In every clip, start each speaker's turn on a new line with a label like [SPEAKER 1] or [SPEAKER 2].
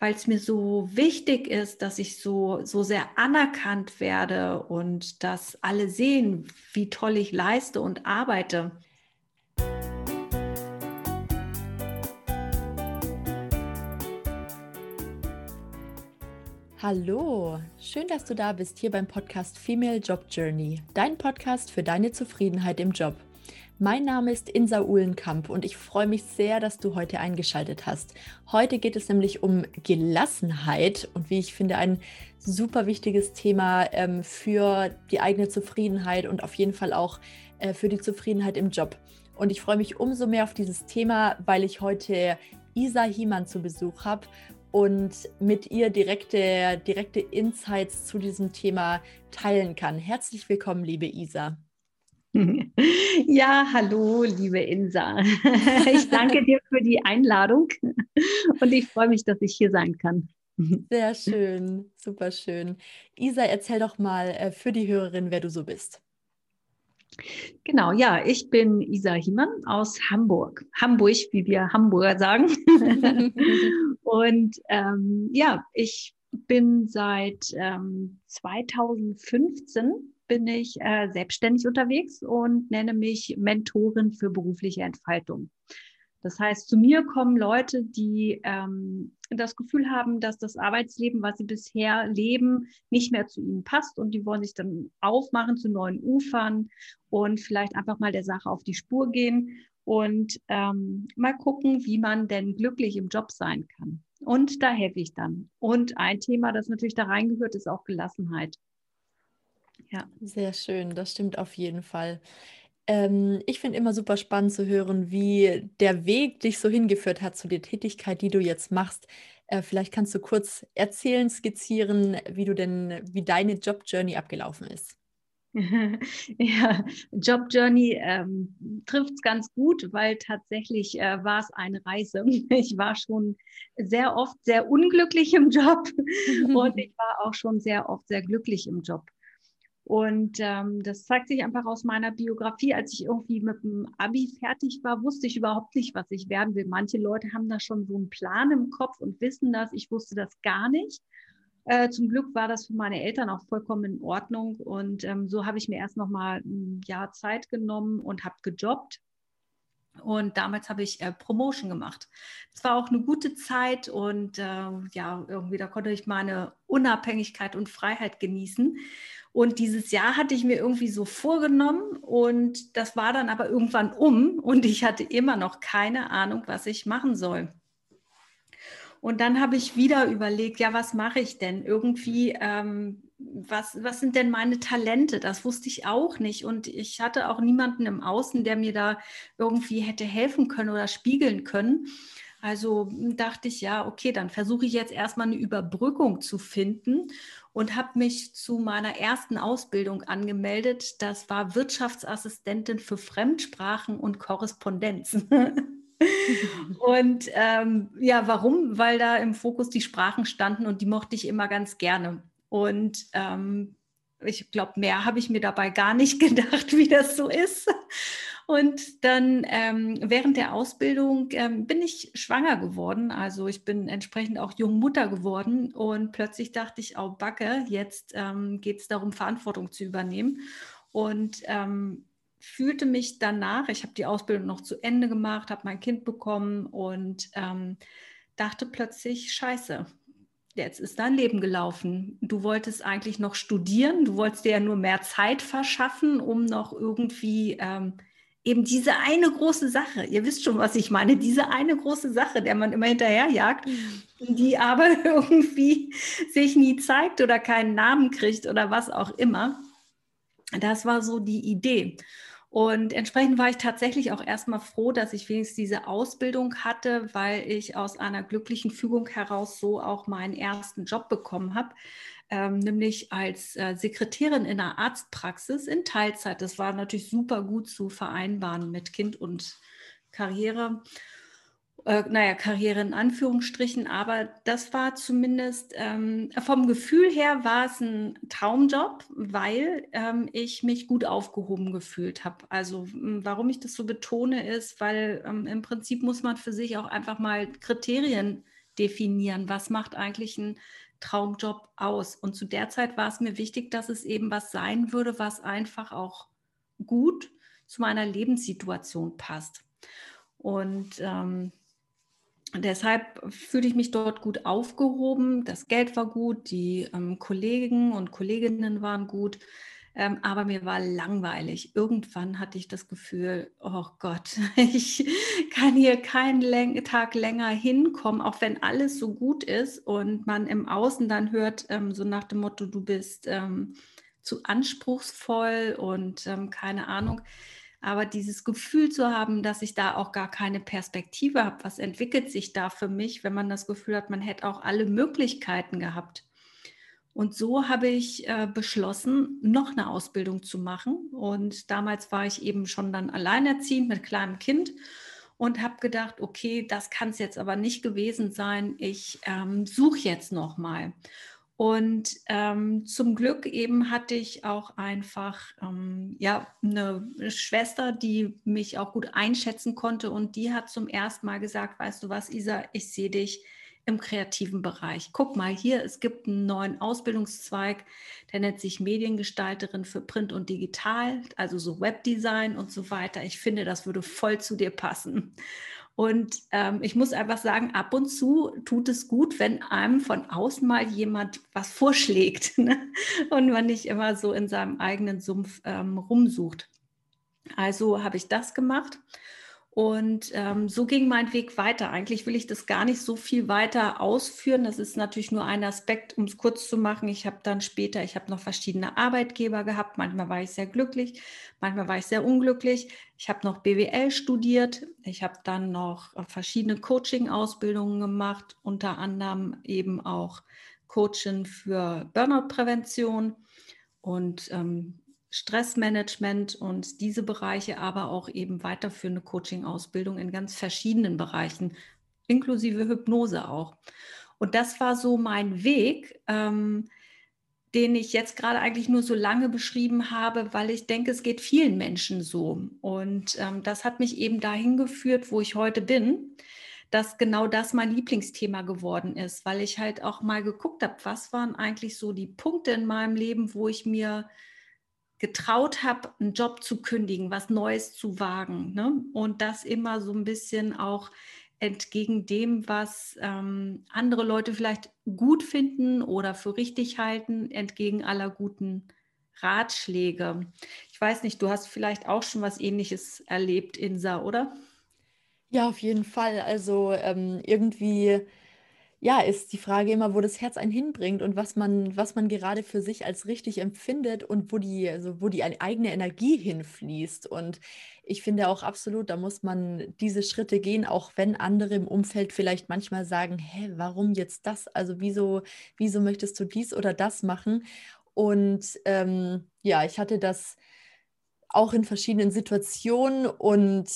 [SPEAKER 1] weil es mir so wichtig ist, dass ich so, so sehr anerkannt werde und dass alle sehen, wie toll ich leiste und arbeite.
[SPEAKER 2] Hallo, schön, dass du da bist hier beim Podcast Female Job Journey, dein Podcast für deine Zufriedenheit im Job. Mein Name ist Insa Uhlenkamp und ich freue mich sehr, dass du heute eingeschaltet hast. Heute geht es nämlich um Gelassenheit und wie ich finde, ein super wichtiges Thema ähm, für die eigene Zufriedenheit und auf jeden Fall auch äh, für die Zufriedenheit im Job. Und ich freue mich umso mehr auf dieses Thema, weil ich heute Isa Hiemann zu Besuch habe und mit ihr direkte, direkte Insights zu diesem Thema teilen kann. Herzlich willkommen, liebe Isa.
[SPEAKER 1] Ja, hallo, liebe Insa. Ich danke dir für die Einladung und ich freue mich, dass ich hier sein kann.
[SPEAKER 2] Sehr schön, super schön. Isa, erzähl doch mal äh, für die Hörerin, wer du so bist.
[SPEAKER 1] Genau, ja, ich bin Isa Hiemann aus Hamburg. Hamburg, wie wir Hamburger sagen. und ähm, ja, ich bin seit ähm, 2015 bin ich äh, selbstständig unterwegs und nenne mich Mentorin für berufliche Entfaltung. Das heißt, zu mir kommen Leute, die ähm, das Gefühl haben, dass das Arbeitsleben, was sie bisher leben, nicht mehr zu ihnen passt und die wollen sich dann aufmachen zu neuen Ufern und vielleicht einfach mal der Sache auf die Spur gehen und ähm, mal gucken, wie man denn glücklich im Job sein kann. Und da helfe ich dann. Und ein Thema, das natürlich da reingehört, ist auch Gelassenheit.
[SPEAKER 2] Ja, sehr schön, das stimmt auf jeden Fall. Ähm, ich finde immer super spannend zu hören, wie der Weg dich so hingeführt hat zu der Tätigkeit, die du jetzt machst. Äh, vielleicht kannst du kurz erzählen, skizzieren, wie du denn, wie deine Job Journey abgelaufen ist.
[SPEAKER 1] Ja, Job Journey ähm, trifft es ganz gut, weil tatsächlich äh, war es eine Reise. Ich war schon sehr oft sehr unglücklich im Job und ich war auch schon sehr oft sehr glücklich im Job. Und ähm, das zeigt sich einfach aus meiner Biografie. Als ich irgendwie mit dem Abi fertig war, wusste ich überhaupt nicht, was ich werden will. Manche Leute haben da schon so einen Plan im Kopf und wissen das. Ich wusste das gar nicht. Äh, zum Glück war das für meine Eltern auch vollkommen in Ordnung. Und ähm, so habe ich mir erst noch mal ein Jahr Zeit genommen und habe gejobbt und damals habe ich äh, Promotion gemacht. Es war auch eine gute Zeit und äh, ja, irgendwie da konnte ich meine Unabhängigkeit und Freiheit genießen. Und dieses Jahr hatte ich mir irgendwie so vorgenommen und das war dann aber irgendwann um und ich hatte immer noch keine Ahnung, was ich machen soll. Und dann habe ich wieder überlegt, ja, was mache ich denn? Irgendwie ähm, was, was sind denn meine Talente? Das wusste ich auch nicht. Und ich hatte auch niemanden im Außen, der mir da irgendwie hätte helfen können oder spiegeln können. Also dachte ich, ja, okay, dann versuche ich jetzt erstmal eine Überbrückung zu finden und habe mich zu meiner ersten Ausbildung angemeldet. Das war Wirtschaftsassistentin für Fremdsprachen und Korrespondenz. und ähm, ja, warum? Weil da im Fokus die Sprachen standen und die mochte ich immer ganz gerne. Und ähm, ich glaube, mehr habe ich mir dabei gar nicht gedacht, wie das so ist. Und dann ähm, während der Ausbildung ähm, bin ich schwanger geworden. Also ich bin entsprechend auch jung Mutter geworden. Und plötzlich dachte ich, oh Backe, jetzt ähm, geht es darum, Verantwortung zu übernehmen. Und ähm, fühlte mich danach, ich habe die Ausbildung noch zu Ende gemacht, habe mein Kind bekommen und ähm, dachte plötzlich, scheiße, jetzt ist dein Leben gelaufen. Du wolltest eigentlich noch studieren, du wolltest dir ja nur mehr Zeit verschaffen, um noch irgendwie ähm, eben diese eine große Sache, ihr wisst schon, was ich meine, diese eine große Sache, der man immer hinterherjagt, mhm. die aber irgendwie sich nie zeigt oder keinen Namen kriegt oder was auch immer. Das war so die Idee. Und entsprechend war ich tatsächlich auch erstmal froh, dass ich wenigstens diese Ausbildung hatte, weil ich aus einer glücklichen Fügung heraus so auch meinen ersten Job bekommen habe, ähm, nämlich als äh, Sekretärin in einer Arztpraxis in Teilzeit. Das war natürlich super gut zu vereinbaren mit Kind und Karriere äh, naja, Karriere in Anführungsstrichen, aber das war zumindest ähm, vom Gefühl her war es ein Traumjob, weil ähm, ich mich gut aufgehoben gefühlt habe. Also warum ich das so betone ist, weil ähm, im Prinzip muss man für sich auch einfach mal Kriterien definieren, was macht eigentlich ein Traumjob aus. Und zu der Zeit war es mir wichtig, dass es eben was sein würde, was einfach auch gut zu meiner Lebenssituation passt. Und ähm, deshalb fühle ich mich dort gut aufgehoben. Das Geld war gut, die ähm, Kollegen und Kolleginnen waren gut. Ähm, aber mir war langweilig. Irgendwann hatte ich das Gefühl, oh Gott, ich kann hier keinen Läng Tag länger hinkommen, auch wenn alles so gut ist und man im Außen dann hört, ähm, so nach dem Motto, du bist ähm, zu anspruchsvoll und ähm, keine Ahnung. Aber dieses Gefühl zu haben, dass ich da auch gar keine Perspektive habe, was entwickelt sich da für mich, wenn man das Gefühl hat, man hätte auch alle Möglichkeiten gehabt. Und so habe ich äh, beschlossen, noch eine Ausbildung zu machen. Und damals war ich eben schon dann alleinerziehend mit kleinem Kind und habe gedacht, okay, das kann es jetzt aber nicht gewesen sein. Ich ähm, suche jetzt noch mal. Und ähm, zum Glück eben hatte ich auch einfach ähm, ja, eine Schwester, die mich auch gut einschätzen konnte. Und die hat zum ersten Mal gesagt, weißt du was, Isa, ich sehe dich im kreativen Bereich. Guck mal hier, es gibt einen neuen Ausbildungszweig, der nennt sich Mediengestalterin für Print und Digital, also so Webdesign und so weiter. Ich finde, das würde voll zu dir passen. Und ähm, ich muss einfach sagen, ab und zu tut es gut, wenn einem von außen mal jemand was vorschlägt ne? und man nicht immer so in seinem eigenen Sumpf ähm, rumsucht. Also habe ich das gemacht und ähm, so ging mein Weg weiter. Eigentlich will ich das gar nicht so viel weiter ausführen. Das ist natürlich nur ein Aspekt, um es kurz zu machen. Ich habe dann später, ich habe noch verschiedene Arbeitgeber gehabt. Manchmal war ich sehr glücklich, manchmal war ich sehr unglücklich. Ich habe noch BWL studiert. Ich habe dann noch verschiedene Coaching-Ausbildungen gemacht, unter anderem eben auch Coaching für Burnout-Prävention und ähm, Stressmanagement und diese Bereiche, aber auch eben weiterführende Coaching-Ausbildung in ganz verschiedenen Bereichen, inklusive Hypnose auch. Und das war so mein Weg, ähm, den ich jetzt gerade eigentlich nur so lange beschrieben habe, weil ich denke, es geht vielen Menschen so. Und ähm, das hat mich eben dahin geführt, wo ich heute bin, dass genau das mein Lieblingsthema geworden ist, weil ich halt auch mal geguckt habe, was waren eigentlich so die Punkte in meinem Leben, wo ich mir getraut habe, einen Job zu kündigen, was Neues zu wagen. Ne? Und das immer so ein bisschen auch entgegen dem, was ähm, andere Leute vielleicht gut finden oder für richtig halten, entgegen aller guten Ratschläge. Ich weiß nicht, du hast vielleicht auch schon was Ähnliches erlebt, Insa, oder?
[SPEAKER 2] Ja, auf jeden Fall. Also ähm, irgendwie ja, ist die Frage immer, wo das Herz einen hinbringt und was man, was man gerade für sich als richtig empfindet und wo die, also wo die eigene Energie hinfließt. Und ich finde auch absolut, da muss man diese Schritte gehen, auch wenn andere im Umfeld vielleicht manchmal sagen, hä, warum jetzt das? Also wieso, wieso möchtest du dies oder das machen? Und ähm, ja, ich hatte das auch in verschiedenen Situationen und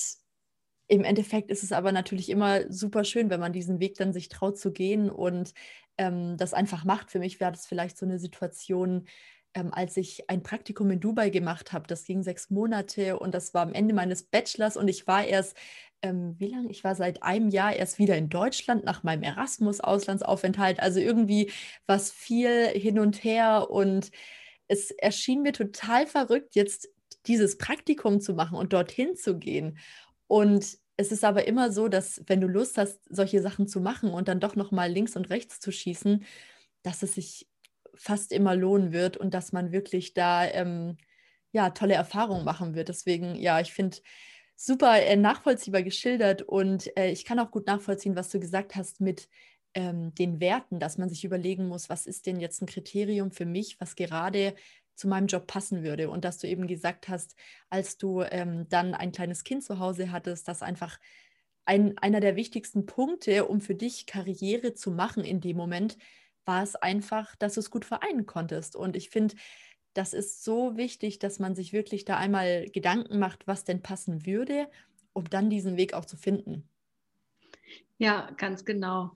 [SPEAKER 2] im Endeffekt ist es aber natürlich immer super schön, wenn man diesen Weg dann sich traut zu gehen und ähm, das einfach macht. Für mich wäre das vielleicht so eine Situation, ähm, als ich ein Praktikum in Dubai gemacht habe. Das ging sechs Monate und das war am Ende meines Bachelors und ich war erst, ähm, wie lange? Ich war seit einem Jahr erst wieder in Deutschland nach meinem Erasmus-Auslandsaufenthalt. Also irgendwie was viel hin und her und es erschien mir total verrückt, jetzt dieses Praktikum zu machen und dorthin zu gehen. Und es ist aber immer so, dass wenn du Lust hast, solche Sachen zu machen und dann doch noch mal links und rechts zu schießen, dass es sich fast immer lohnen wird und dass man wirklich da ähm, ja tolle Erfahrungen machen wird. Deswegen ja, ich finde super äh, nachvollziehbar geschildert und äh, ich kann auch gut nachvollziehen, was du gesagt hast mit ähm, den Werten, dass man sich überlegen muss, was ist denn jetzt ein Kriterium für mich, was gerade zu meinem Job passen würde. Und dass du eben gesagt hast, als du ähm, dann ein kleines Kind zu Hause hattest, dass einfach ein, einer der wichtigsten Punkte, um für dich Karriere zu machen in dem Moment, war es einfach, dass du es gut vereinen konntest. Und ich finde, das ist so wichtig, dass man sich wirklich da einmal Gedanken macht, was denn passen würde, um dann diesen Weg auch zu finden.
[SPEAKER 1] Ja, ganz genau.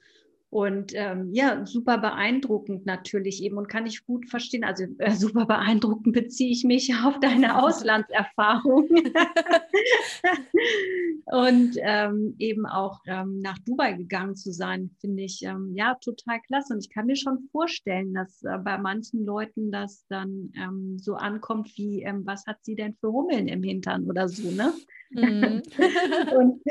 [SPEAKER 1] Und ähm, ja, super beeindruckend natürlich eben und kann ich gut verstehen. Also äh, super beeindruckend beziehe ich mich auf deine Auslandserfahrung und ähm, eben auch ähm, nach Dubai gegangen zu sein, finde ich ähm, ja total klasse. Und ich kann mir schon vorstellen, dass äh, bei manchen Leuten das dann ähm, so ankommt wie, ähm, was hat sie denn für Hummeln im Hintern oder so, ne? Mhm. und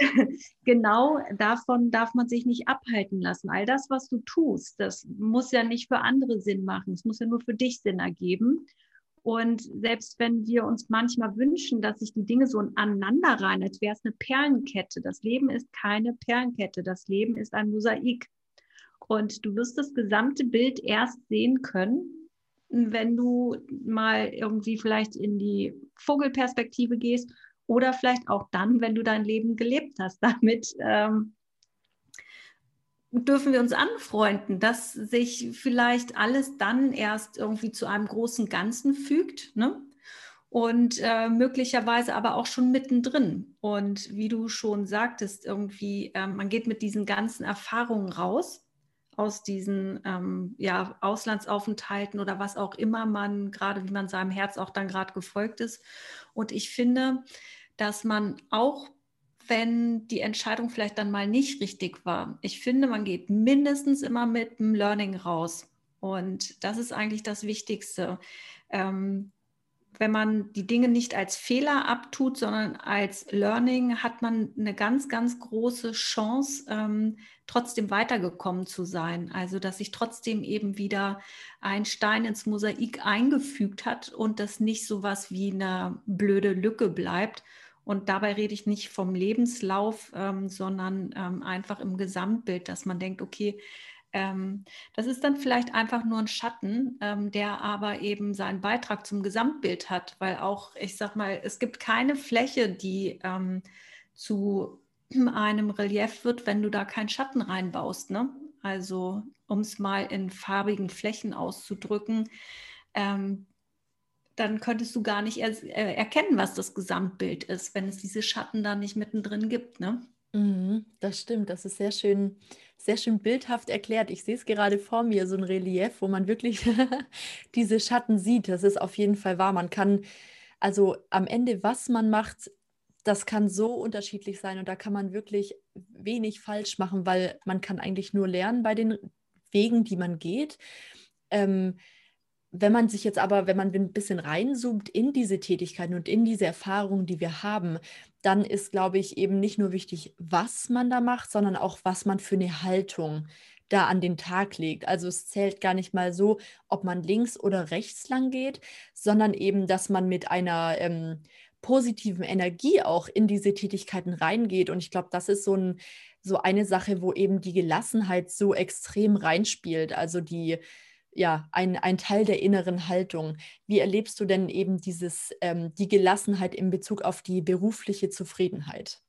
[SPEAKER 1] genau davon darf man sich nicht abhalten lassen. All das, was du tust, das muss ja nicht für andere Sinn machen. Es muss ja nur für dich Sinn ergeben. Und selbst wenn wir uns manchmal wünschen, dass sich die Dinge so aneinander rein, als wäre es eine Perlenkette. Das Leben ist keine Perlenkette. Das Leben ist ein Mosaik. Und du wirst das gesamte Bild erst sehen können, wenn du mal irgendwie vielleicht in die Vogelperspektive gehst oder vielleicht auch dann, wenn du dein Leben gelebt hast. Damit ähm, dürfen wir uns anfreunden, dass sich vielleicht alles dann erst irgendwie zu einem großen Ganzen fügt. Ne? Und äh, möglicherweise aber auch schon mittendrin. Und wie du schon sagtest, irgendwie, äh, man geht mit diesen ganzen Erfahrungen raus aus diesen ähm, ja, Auslandsaufenthalten oder was auch immer man gerade, wie man seinem Herz auch dann gerade gefolgt ist. Und ich finde, dass man auch, wenn die Entscheidung vielleicht dann mal nicht richtig war, ich finde, man geht mindestens immer mit einem Learning raus. Und das ist eigentlich das Wichtigste. Ähm, wenn man die Dinge nicht als Fehler abtut, sondern als Learning, hat man eine ganz, ganz große Chance, ähm, trotzdem weitergekommen zu sein. Also, dass sich trotzdem eben wieder ein Stein ins Mosaik eingefügt hat und das nicht so was wie eine blöde Lücke bleibt. Und dabei rede ich nicht vom Lebenslauf, ähm, sondern ähm, einfach im Gesamtbild, dass man denkt, okay, ähm, das ist dann vielleicht einfach nur ein Schatten, ähm, der aber eben seinen Beitrag zum Gesamtbild hat, weil auch, ich sag mal, es gibt keine Fläche, die ähm, zu einem Relief wird, wenn du da keinen Schatten reinbaust. Ne? Also, um es mal in farbigen Flächen auszudrücken, ähm, dann könntest du gar nicht er äh, erkennen, was das Gesamtbild ist, wenn es diese Schatten da nicht mittendrin gibt. Ne?
[SPEAKER 2] Mhm, das stimmt, das ist sehr schön, sehr schön bildhaft erklärt. Ich sehe es gerade vor mir, so ein Relief, wo man wirklich diese Schatten sieht. Das ist auf jeden Fall wahr. Man kann, also am Ende, was man macht, das kann so unterschiedlich sein und da kann man wirklich wenig falsch machen, weil man kann eigentlich nur lernen bei den Wegen, die man geht. Ähm, wenn man sich jetzt aber, wenn man ein bisschen reinzoomt in diese Tätigkeiten und in diese Erfahrungen, die wir haben, dann ist, glaube ich, eben nicht nur wichtig, was man da macht, sondern auch, was man für eine Haltung da an den Tag legt. Also es zählt gar nicht mal so, ob man links oder rechts lang geht, sondern eben, dass man mit einer ähm, positiven Energie auch in diese Tätigkeiten reingeht. Und ich glaube, das ist so ein so eine Sache, wo eben die Gelassenheit so extrem reinspielt. Also die ja, ein, ein Teil der inneren Haltung. Wie erlebst du denn eben dieses, ähm, die Gelassenheit in Bezug auf die berufliche Zufriedenheit?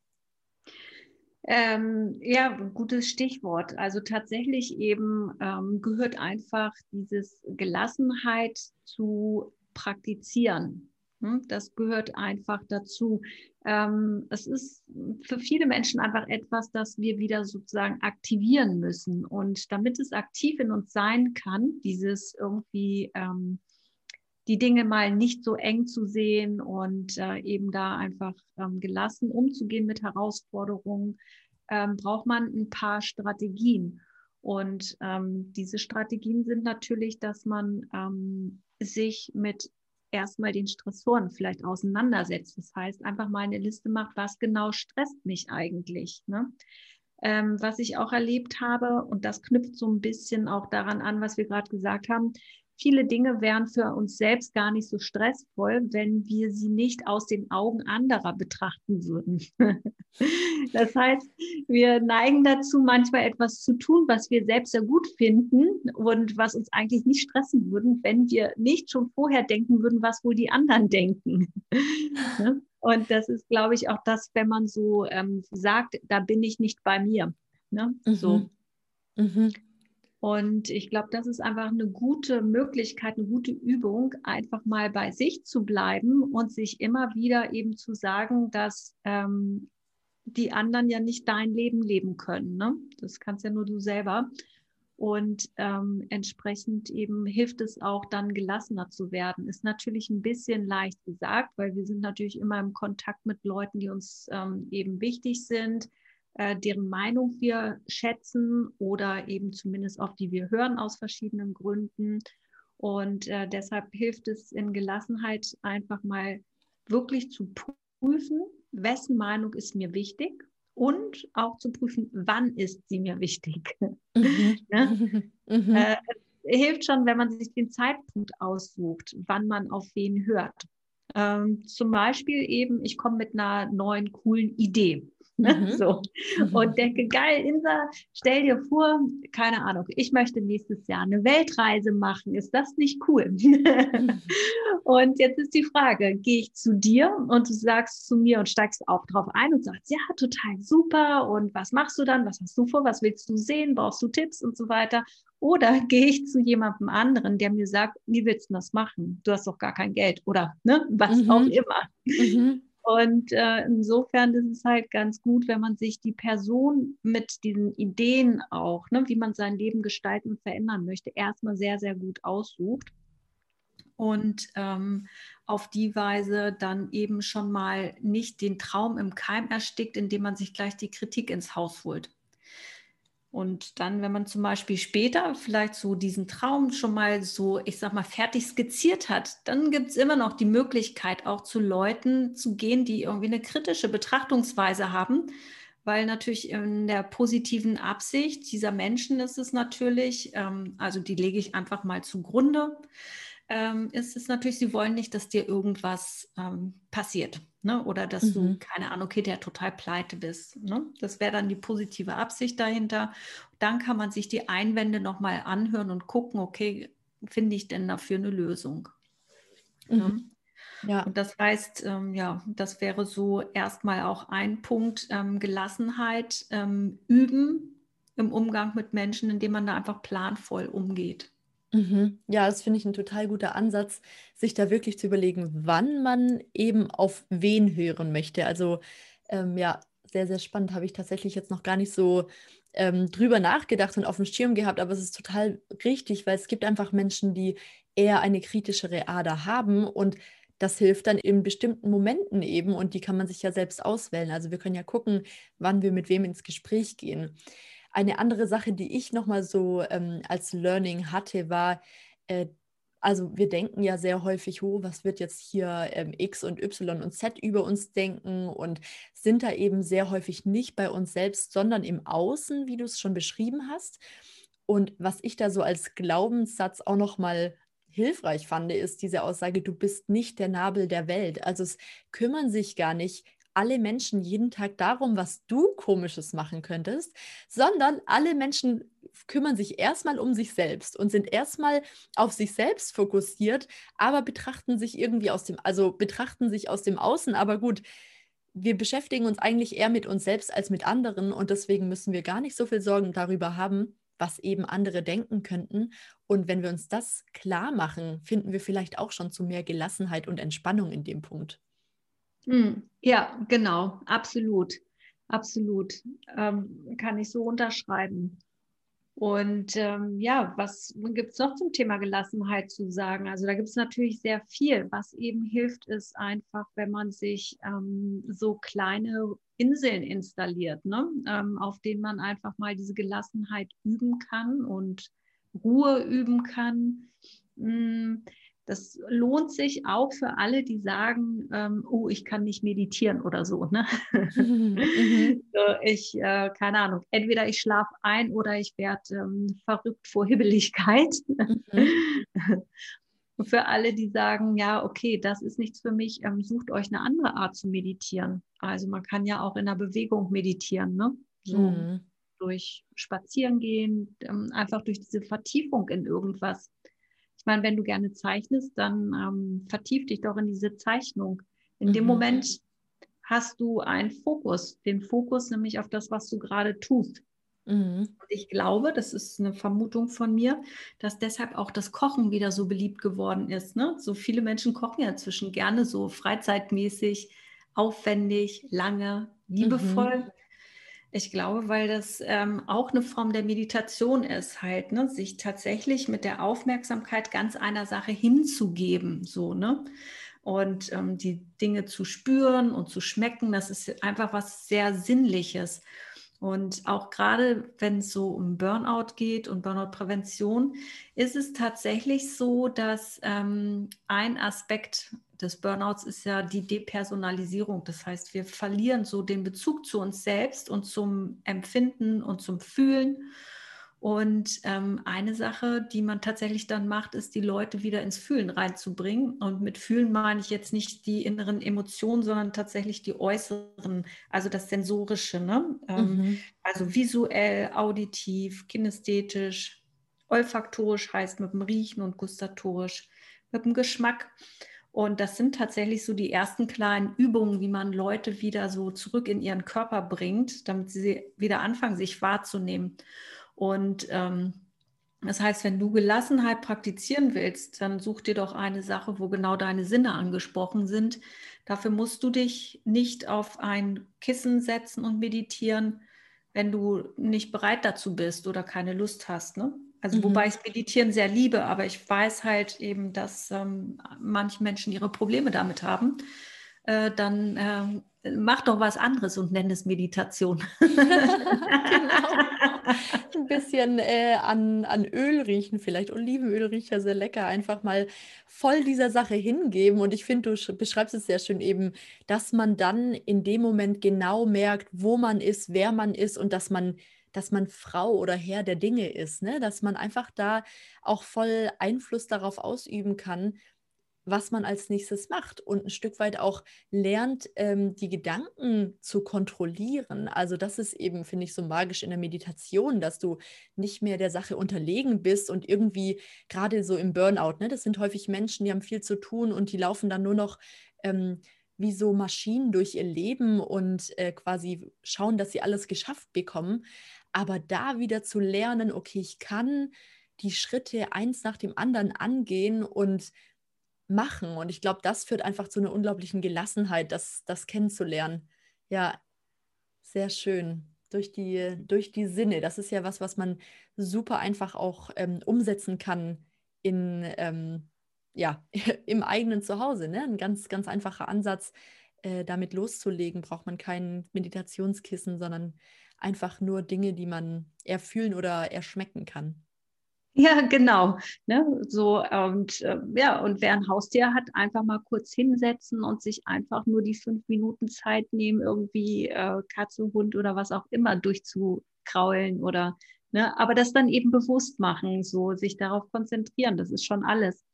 [SPEAKER 1] Ähm, ja, gutes Stichwort. Also tatsächlich eben ähm, gehört einfach dieses Gelassenheit zu praktizieren. Hm, das gehört einfach dazu. Ähm, es ist für viele Menschen einfach etwas, das wir wieder sozusagen aktivieren müssen. Und damit es aktiv in uns sein kann, dieses irgendwie ähm, die Dinge mal nicht so eng zu sehen und äh, eben da einfach ähm, gelassen umzugehen mit Herausforderungen, braucht man ein paar Strategien. Und diese Strategien sind natürlich, dass man sich mit erstmal den Stressoren vielleicht auseinandersetzt. Das heißt, einfach mal eine Liste macht, was genau stresst mich eigentlich. Ne? Ähm, was ich auch erlebt habe, und das knüpft so ein bisschen auch daran an, was wir gerade gesagt haben, viele Dinge wären für uns selbst gar nicht so stressvoll, wenn wir sie nicht aus den Augen anderer betrachten würden. das heißt, wir neigen dazu, manchmal etwas zu tun, was wir selbst sehr gut finden und was uns eigentlich nicht stressen würden, wenn wir nicht schon vorher denken würden, was wohl die anderen denken. Ne? und das ist, glaube ich, auch das, wenn man so ähm, sagt, da bin ich nicht bei mir. Ne? Mhm. So. Mhm. Und ich glaube, das ist einfach eine gute Möglichkeit, eine gute Übung, einfach mal bei sich zu bleiben und sich immer wieder eben zu sagen, dass ähm, die anderen ja nicht dein Leben leben können. Ne? Das kannst ja nur du selber. Und ähm, entsprechend eben hilft es auch dann gelassener zu werden. Ist natürlich ein bisschen leicht gesagt, weil wir sind natürlich immer im Kontakt mit Leuten, die uns ähm, eben wichtig sind, äh, deren Meinung wir schätzen oder eben zumindest auf die wir hören aus verschiedenen Gründen. Und äh, deshalb hilft es in Gelassenheit einfach mal wirklich zu prüfen, wessen Meinung ist mir wichtig und auch zu prüfen, wann ist sie mir wichtig. Mhm. ne? mhm. Äh, hilft schon, wenn man sich den Zeitpunkt aussucht, wann man auf wen hört. Ähm, zum Beispiel eben, ich komme mit einer neuen, coolen Idee. Ne? Mhm. So. Mhm. Und denke, geil, Insa, stell dir vor, keine Ahnung, ich möchte nächstes Jahr eine Weltreise machen. Ist das nicht cool? Mhm. und jetzt ist die Frage, gehe ich zu dir und du sagst zu mir und steigst auch drauf ein und sagst, ja, total super. Und was machst du dann? Was hast du vor? Was willst du sehen? Brauchst du Tipps und so weiter? Oder gehe ich zu jemandem anderen, der mir sagt, wie willst du das machen? Du hast doch gar kein Geld oder ne, was mhm. auch immer. Und äh, insofern ist es halt ganz gut, wenn man sich die Person mit diesen Ideen auch, ne, wie man sein Leben gestalten und verändern möchte, erstmal sehr, sehr gut aussucht. Und ähm, auf die Weise dann eben schon mal nicht den Traum im Keim erstickt, indem man sich gleich die Kritik ins Haus holt. Und dann, wenn man zum Beispiel später vielleicht so diesen Traum schon mal so, ich sag mal, fertig skizziert hat, dann gibt es immer noch die Möglichkeit, auch zu Leuten zu gehen, die irgendwie eine kritische Betrachtungsweise haben. Weil natürlich in der positiven Absicht dieser Menschen ist es natürlich, ähm, also die lege ich einfach mal zugrunde, ähm, ist es natürlich, sie wollen nicht, dass dir irgendwas ähm, passiert. Ne? Oder dass mhm. du, keine Ahnung, okay, der total pleite bist. Ne? Das wäre dann die positive Absicht dahinter. Dann kann man sich die Einwände nochmal anhören und gucken, okay, finde ich denn dafür eine Lösung? Ne? Mhm. Ne? Ja. Und das heißt, ähm, ja, das wäre so erstmal auch ein Punkt, ähm, Gelassenheit ähm, üben im Umgang mit Menschen, indem man da einfach planvoll umgeht.
[SPEAKER 2] Mhm. Ja, das finde ich ein total guter Ansatz, sich da wirklich zu überlegen, wann man eben auf wen hören möchte. Also ähm, ja, sehr, sehr spannend. Habe ich tatsächlich jetzt noch gar nicht so ähm, drüber nachgedacht und auf dem Schirm gehabt, aber es ist total richtig, weil es gibt einfach Menschen, die eher eine kritischere Ader haben und das hilft dann in bestimmten Momenten eben und die kann man sich ja selbst auswählen. Also wir können ja gucken, wann wir mit wem ins Gespräch gehen. Eine andere Sache, die ich nochmal so ähm, als Learning hatte, war, äh, also wir denken ja sehr häufig, oh, was wird jetzt hier ähm, X und Y und Z über uns denken und sind da eben sehr häufig nicht bei uns selbst, sondern im Außen, wie du es schon beschrieben hast. Und was ich da so als Glaubenssatz auch nochmal hilfreich fand, ist diese Aussage, du bist nicht der Nabel der Welt. Also es kümmern sich gar nicht alle Menschen jeden Tag darum, was du komisches machen könntest, sondern alle Menschen kümmern sich erstmal um sich selbst und sind erstmal auf sich selbst fokussiert, aber betrachten sich irgendwie aus dem, also betrachten sich aus dem Außen, aber gut, wir beschäftigen uns eigentlich eher mit uns selbst als mit anderen und deswegen müssen wir gar nicht so viel Sorgen darüber haben, was eben andere denken könnten. Und wenn wir uns das klar machen, finden wir vielleicht auch schon zu mehr Gelassenheit und Entspannung in dem Punkt.
[SPEAKER 1] Hm, ja, genau, absolut, absolut. Ähm, kann ich so unterschreiben. Und ähm, ja, was gibt es noch zum Thema Gelassenheit zu sagen? Also da gibt es natürlich sehr viel. Was eben hilft, ist einfach, wenn man sich ähm, so kleine Inseln installiert, ne? Ähm, auf denen man einfach mal diese Gelassenheit üben kann und Ruhe üben kann. Hm, das lohnt sich auch für alle, die sagen, ähm, oh, ich kann nicht meditieren oder so. Ne? Mhm. so, ich, äh, keine Ahnung, entweder ich schlafe ein oder ich werde ähm, verrückt vor Hibbeligkeit. Mhm. für alle, die sagen, ja, okay, das ist nichts für mich, ähm, sucht euch eine andere Art zu meditieren. Also man kann ja auch in der Bewegung meditieren, ne? So mhm. durch Spazieren gehen, ähm, einfach durch diese Vertiefung in irgendwas ich meine, wenn du gerne zeichnest, dann ähm, vertief dich doch in diese Zeichnung. In mhm. dem Moment hast du einen Fokus, den Fokus nämlich auf das, was du gerade tust. Mhm. Ich glaube, das ist eine Vermutung von mir, dass deshalb auch das Kochen wieder so beliebt geworden ist. Ne? So viele Menschen kochen ja inzwischen gerne so freizeitmäßig, aufwendig, lange, liebevoll. Mhm. Ich glaube, weil das ähm, auch eine Form der Meditation ist, halt, ne? sich tatsächlich mit der Aufmerksamkeit ganz einer Sache hinzugeben, so, ne? Und ähm, die Dinge zu spüren und zu schmecken, das ist einfach was sehr Sinnliches. Und auch gerade wenn es so um Burnout geht und Burnout-Prävention, ist es tatsächlich so, dass ähm, ein Aspekt des Burnouts ist ja die Depersonalisierung. Das heißt, wir verlieren so den Bezug zu uns selbst und zum Empfinden und zum Fühlen. Und ähm, eine Sache, die man tatsächlich dann macht, ist, die Leute wieder ins Fühlen reinzubringen. Und mit Fühlen meine ich jetzt nicht die inneren Emotionen, sondern tatsächlich die äußeren, also das Sensorische. Ne? Ähm, mhm. Also visuell, auditiv, kinästhetisch, olfaktorisch heißt mit dem Riechen und gustatorisch mit dem Geschmack. Und das sind tatsächlich so die ersten kleinen Übungen, wie man Leute wieder so zurück in ihren Körper bringt, damit sie wieder anfangen, sich wahrzunehmen. Und ähm, das heißt, wenn du Gelassenheit praktizieren willst, dann such dir doch eine Sache, wo genau deine Sinne angesprochen sind. Dafür musst du dich nicht auf ein Kissen setzen und meditieren, wenn du nicht bereit dazu bist oder keine Lust hast. Ne? Also mhm. wobei ich Meditieren sehr liebe, aber ich weiß halt eben, dass ähm, manche Menschen ihre Probleme damit haben. Äh, dann äh, mach doch was anderes und nenn es Meditation. genau
[SPEAKER 2] ein bisschen äh, an, an Öl riechen, vielleicht Olivenöl riecht ja sehr lecker, einfach mal voll dieser Sache hingeben. Und ich finde, du beschreibst es sehr schön eben, dass man dann in dem Moment genau merkt, wo man ist, wer man ist und dass man dass man Frau oder Herr der Dinge ist, ne? dass man einfach da auch voll Einfluss darauf ausüben kann, was man als nächstes macht und ein Stück weit auch lernt, ähm, die Gedanken zu kontrollieren. Also das ist eben, finde ich, so magisch in der Meditation, dass du nicht mehr der Sache unterlegen bist und irgendwie gerade so im Burnout, ne, das sind häufig Menschen, die haben viel zu tun und die laufen dann nur noch ähm, wie so Maschinen durch ihr Leben und äh, quasi schauen, dass sie alles geschafft bekommen. Aber da wieder zu lernen, okay, ich kann die Schritte eins nach dem anderen angehen und machen. Und ich glaube, das führt einfach zu einer unglaublichen Gelassenheit, das, das kennenzulernen. Ja, sehr schön. Durch die, durch die Sinne. Das ist ja was, was man super einfach auch ähm, umsetzen kann in, ähm, ja, im eigenen Zuhause. Ne? Ein ganz, ganz einfacher Ansatz, äh, damit loszulegen, braucht man kein Meditationskissen, sondern einfach nur Dinge, die man erfühlen oder erschmecken kann.
[SPEAKER 1] Ja, genau. Ne? So, und äh, ja, und wer ein Haustier hat, einfach mal kurz hinsetzen und sich einfach nur die fünf Minuten Zeit nehmen, irgendwie äh, Katze, Hund oder was auch immer durchzukraulen oder ne, aber das dann eben bewusst machen, so sich darauf konzentrieren, das ist schon alles.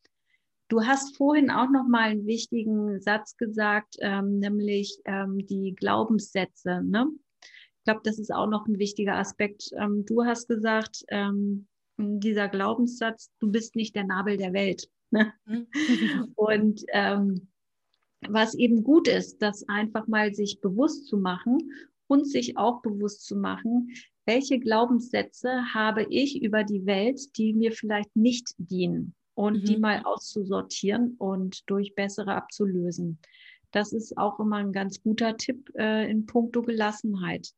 [SPEAKER 1] Du hast vorhin auch noch mal einen wichtigen Satz gesagt, ähm, nämlich ähm, die Glaubenssätze. Ne? Ich glaube, das ist auch noch ein wichtiger Aspekt. Ähm, du hast gesagt, ähm, dieser Glaubenssatz, du bist nicht der Nabel der Welt. Ne? Mhm. Und ähm, was eben gut ist, das einfach mal sich bewusst zu machen und sich auch bewusst zu machen, welche Glaubenssätze habe ich über die Welt, die mir vielleicht nicht dienen und mhm. die mal auszusortieren und durch bessere abzulösen. Das ist auch immer ein ganz guter Tipp äh, in puncto Gelassenheit.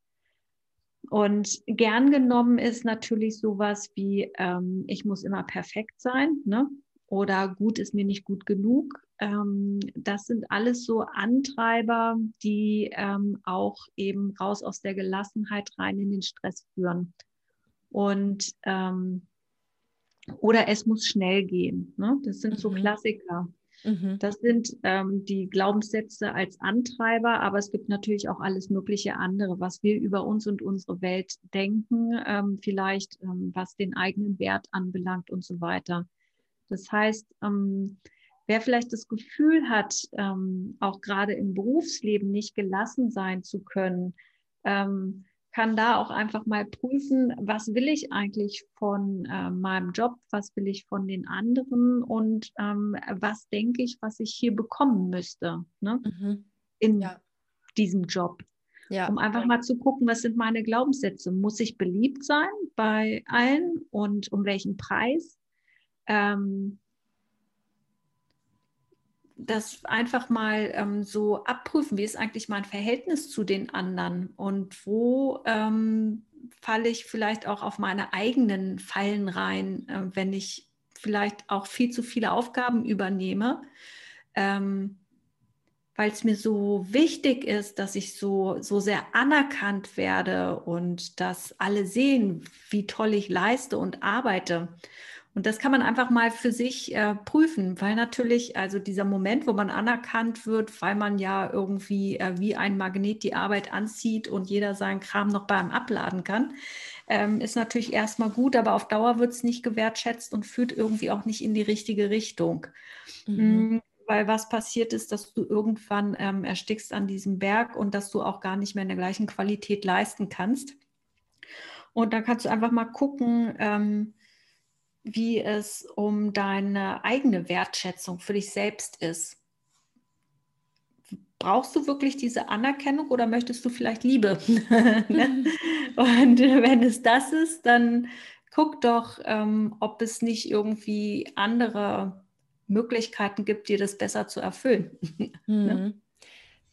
[SPEAKER 1] Und gern genommen ist natürlich sowas wie, ähm, ich muss immer perfekt sein, ne? oder gut ist mir nicht gut genug. Ähm, das sind alles so Antreiber, die ähm, auch eben raus aus der Gelassenheit rein in den Stress führen. Und ähm, oder es muss schnell gehen. Ne? Das sind mhm. so Klassiker. Mhm. Das sind ähm, die Glaubenssätze als Antreiber, aber es gibt natürlich auch alles mögliche andere, was wir über uns und unsere Welt denken, ähm, vielleicht ähm, was den eigenen Wert anbelangt und so weiter. Das heißt, ähm, wer vielleicht das Gefühl hat, ähm, auch gerade im Berufsleben nicht gelassen sein zu können, ähm, kann da auch einfach mal prüfen, was will ich eigentlich von äh, meinem Job, was will ich von den anderen und ähm, was denke ich, was ich hier bekommen müsste ne? Mhm. in ja. diesem Job. Ja. Um einfach mal zu gucken, was sind meine Glaubenssätze? Muss ich beliebt sein bei allen und um welchen Preis? Ähm, das einfach mal ähm, so abprüfen, wie ist eigentlich mein Verhältnis zu den anderen und wo ähm, falle ich vielleicht auch auf meine eigenen Fallen rein, äh, wenn ich vielleicht auch viel zu viele Aufgaben übernehme. Ähm, weil es mir so wichtig ist, dass ich so, so sehr anerkannt werde und dass alle sehen, wie toll ich leiste und arbeite. Und das kann man einfach mal für sich äh, prüfen, weil natürlich, also dieser Moment, wo man anerkannt wird, weil man ja irgendwie äh, wie ein Magnet die Arbeit anzieht und jeder seinen Kram noch beim Abladen kann, ähm, ist natürlich erstmal gut, aber auf Dauer wird es nicht gewertschätzt und führt irgendwie auch nicht in die richtige Richtung. Mhm. Mm, weil was passiert ist, dass du irgendwann ähm, erstickst an diesem Berg und dass du auch gar nicht mehr in der gleichen Qualität leisten kannst. Und da kannst du einfach mal gucken, ähm, wie es um deine eigene Wertschätzung für dich selbst ist. Brauchst du wirklich diese Anerkennung oder möchtest du vielleicht Liebe? Ne? und wenn es das ist, dann guck doch, ähm, ob es nicht irgendwie andere Möglichkeiten gibt, dir das besser zu erfüllen. Ne?
[SPEAKER 2] Mhm.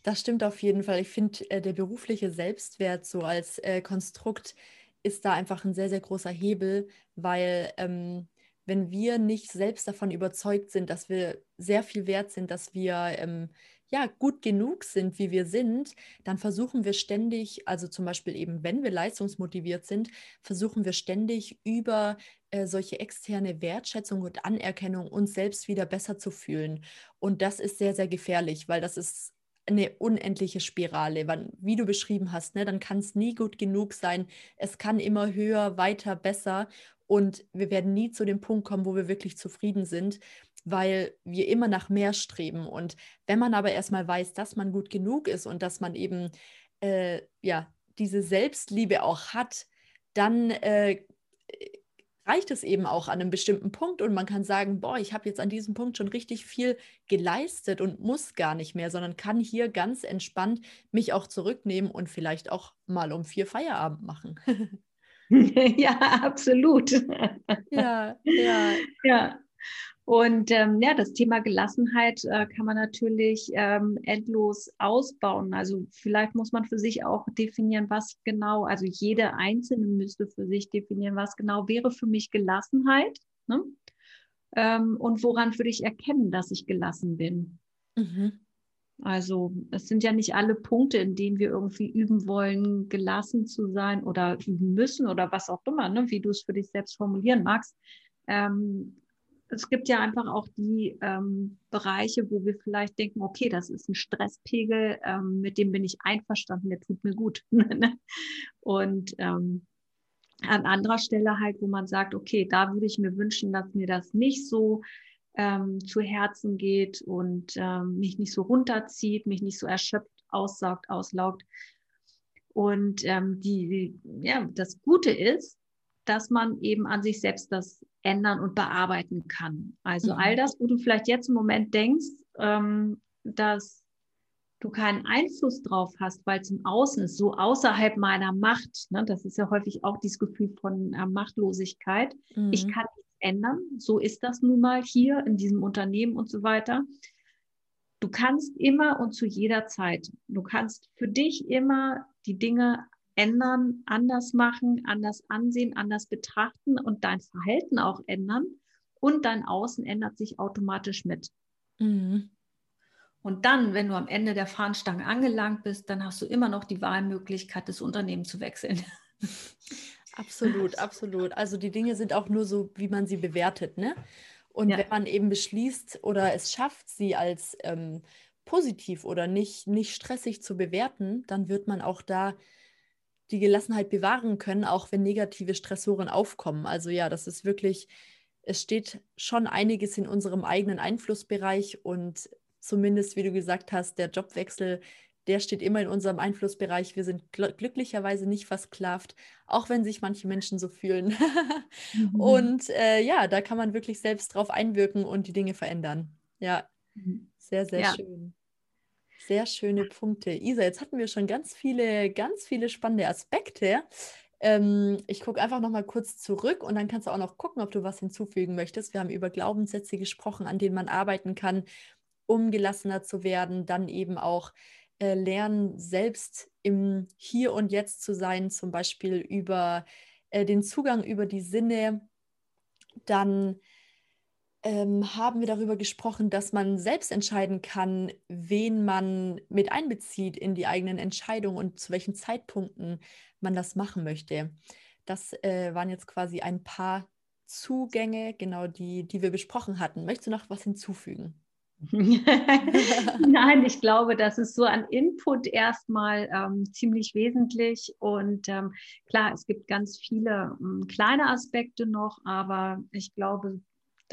[SPEAKER 2] Das stimmt auf jeden Fall. Ich finde, äh, der berufliche Selbstwert so als äh, Konstrukt ist da einfach ein sehr, sehr großer Hebel, weil ähm, wenn wir nicht selbst davon überzeugt sind, dass wir sehr viel wert sind, dass wir ähm, ja, gut genug sind, wie wir sind, dann versuchen wir ständig, also zum Beispiel eben, wenn wir leistungsmotiviert sind, versuchen wir ständig über äh, solche externe Wertschätzung und Anerkennung uns selbst wieder besser zu fühlen. Und das ist sehr, sehr gefährlich, weil das ist eine unendliche Spirale. Wann, wie du beschrieben hast, ne, dann kann es nie gut genug sein. Es kann immer höher, weiter, besser. Und wir werden nie zu dem Punkt kommen, wo wir wirklich zufrieden sind weil wir immer nach mehr streben. Und wenn man aber erstmal weiß, dass man gut genug ist und dass man eben äh, ja diese Selbstliebe auch hat, dann äh, reicht es eben auch an einem bestimmten Punkt und man kann sagen, boah, ich habe jetzt an diesem Punkt schon richtig viel geleistet und muss gar nicht mehr, sondern kann hier ganz entspannt mich auch zurücknehmen und vielleicht auch mal um vier Feierabend machen.
[SPEAKER 1] ja, absolut.
[SPEAKER 2] Ja, ja.
[SPEAKER 1] Ja. Und ähm, ja, das Thema Gelassenheit äh, kann man natürlich ähm, endlos ausbauen. Also vielleicht muss man für sich auch definieren, was genau, also jede Einzelne müsste für sich definieren, was genau wäre für mich Gelassenheit. Ne? Ähm, und woran würde ich erkennen, dass ich gelassen bin? Mhm. Also es sind ja nicht alle Punkte, in denen wir irgendwie üben wollen, gelassen zu sein oder üben müssen oder was auch immer, ne? wie du es für dich selbst formulieren magst. Ähm, es gibt ja einfach auch die ähm, Bereiche, wo wir vielleicht denken, okay, das ist ein Stresspegel, ähm, mit dem bin ich einverstanden, der tut mir gut. Ne? und ähm, an anderer Stelle halt, wo man sagt, okay, da würde ich mir wünschen, dass mir das nicht so ähm, zu Herzen geht und ähm, mich nicht so runterzieht, mich nicht so erschöpft, aussaugt, auslaugt. Und ähm, die, ja, das Gute ist, dass man eben an sich selbst das ändern und bearbeiten kann. Also mhm. all das, wo du vielleicht jetzt im Moment denkst, ähm, dass du keinen Einfluss drauf hast, weil es im Außen ist, so außerhalb meiner Macht. Ne? Das ist ja häufig auch dieses Gefühl von äh, Machtlosigkeit. Mhm. Ich kann nichts ändern. So ist das nun mal hier in diesem Unternehmen und so weiter. Du kannst immer und zu jeder Zeit, du kannst für dich immer die Dinge ändern, anders machen, anders ansehen, anders betrachten und dein Verhalten auch ändern. Und dein Außen ändert sich automatisch mit. Mhm. Und dann, wenn du am Ende der Fahnenstange angelangt bist, dann hast du immer noch die Wahlmöglichkeit, das Unternehmen zu wechseln.
[SPEAKER 2] Absolut, absolut. Also die Dinge sind auch nur so, wie man sie bewertet, ne? Und ja. wenn man eben beschließt oder es schafft, sie als ähm, positiv oder nicht, nicht stressig zu bewerten, dann wird man auch da die Gelassenheit bewahren können, auch wenn negative Stressoren aufkommen. Also ja, das ist wirklich, es steht schon einiges in unserem eigenen Einflussbereich und zumindest, wie du gesagt hast, der Jobwechsel, der steht immer in unserem Einflussbereich. Wir sind gl glücklicherweise nicht versklavt, auch wenn sich manche Menschen so fühlen. mhm. Und äh, ja, da kann man wirklich selbst drauf einwirken und die Dinge verändern. Ja, mhm. sehr, sehr ja. schön. Sehr schöne Punkte. Isa, jetzt hatten wir schon ganz viele, ganz viele spannende Aspekte. Ähm, ich gucke einfach noch mal kurz zurück und dann kannst du auch noch gucken, ob du was hinzufügen möchtest. Wir haben über Glaubenssätze gesprochen, an denen man arbeiten kann. um gelassener zu werden, dann eben auch äh, lernen, selbst im Hier und Jetzt zu sein, zum Beispiel über äh, den Zugang über die Sinne. Dann ähm, haben wir darüber gesprochen, dass man selbst entscheiden kann, wen man mit einbezieht in die eigenen Entscheidungen und zu welchen Zeitpunkten man das machen möchte. Das äh, waren jetzt quasi ein paar Zugänge, genau die, die wir besprochen hatten. Möchtest du noch was hinzufügen?
[SPEAKER 1] Nein, ich glaube, das ist so an Input erstmal ähm, ziemlich wesentlich. Und ähm, klar, es gibt ganz viele ähm, kleine Aspekte noch, aber ich glaube,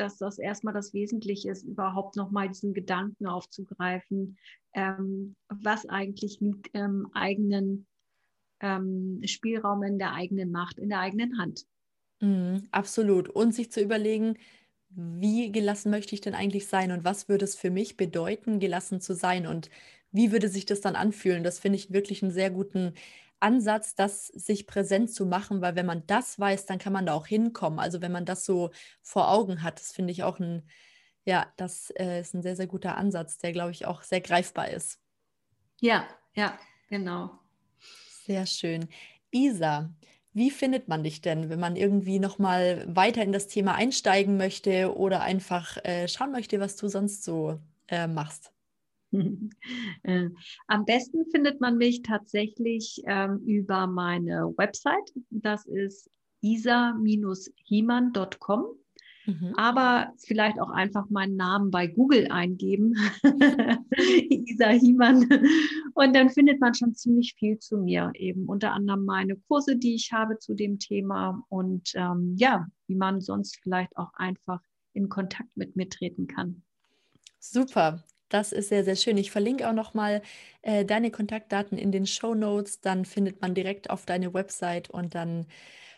[SPEAKER 1] dass das erstmal das Wesentliche ist, überhaupt nochmal diesen Gedanken aufzugreifen, ähm, was eigentlich liegt im eigenen ähm, Spielraum, in der eigenen Macht, in der eigenen Hand.
[SPEAKER 2] Mm, absolut. Und sich zu überlegen, wie gelassen möchte ich denn eigentlich sein und was würde es für mich bedeuten, gelassen zu sein und wie würde sich das dann anfühlen? Das finde ich wirklich einen sehr guten Ansatz, das sich präsent zu machen, weil wenn man das weiß, dann kann man da auch hinkommen. Also wenn man das so vor Augen hat, das finde ich auch ein, ja, das äh, ist ein sehr, sehr guter Ansatz, der, glaube ich, auch sehr greifbar ist.
[SPEAKER 1] Ja, ja, genau.
[SPEAKER 2] Sehr schön. Isa, wie findet man dich denn, wenn man irgendwie nochmal weiter in das Thema einsteigen möchte oder einfach äh, schauen möchte, was du sonst so äh, machst?
[SPEAKER 1] Äh, am besten findet man mich tatsächlich ähm, über meine Website. Das ist isa-hiemann.com. Mhm. Aber vielleicht auch einfach meinen Namen bei Google eingeben, Isa Hiemann. Und dann findet man schon ziemlich viel zu mir, eben unter anderem meine Kurse, die ich habe zu dem Thema und ähm, ja, wie man sonst vielleicht auch einfach in Kontakt mit mir treten kann.
[SPEAKER 2] Super. Das ist sehr, sehr schön. Ich verlinke auch nochmal äh, deine Kontaktdaten in den Show Notes. Dann findet man direkt auf deine Website und dann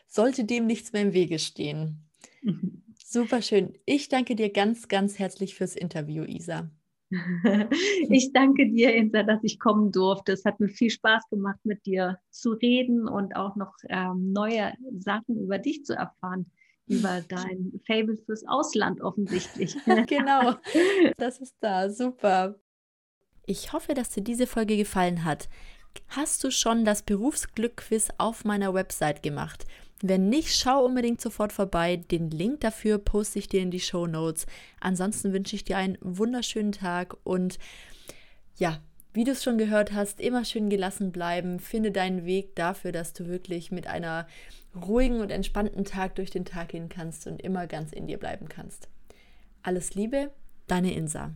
[SPEAKER 2] sollte dem nichts mehr im Wege stehen. Super schön. Ich danke dir ganz, ganz herzlich fürs Interview, Isa.
[SPEAKER 1] Ich danke dir, Insa, dass ich kommen durfte. Es hat mir viel Spaß gemacht, mit dir zu reden und auch noch ähm, neue Sachen über dich zu erfahren, über dein Fable fürs Ausland offensichtlich.
[SPEAKER 2] genau, das ist da. Super. Ich hoffe, dass dir diese Folge gefallen hat. Hast du schon das Berufsglück-Quiz auf meiner Website gemacht? Wenn nicht, schau unbedingt sofort vorbei. Den Link dafür poste ich dir in die Show Notes. Ansonsten wünsche ich dir einen wunderschönen Tag und ja, wie du es schon gehört hast, immer schön gelassen bleiben. Finde deinen Weg dafür, dass du wirklich mit einer ruhigen und entspannten Tag durch den Tag gehen kannst und immer ganz in dir bleiben kannst. Alles Liebe, deine Insa.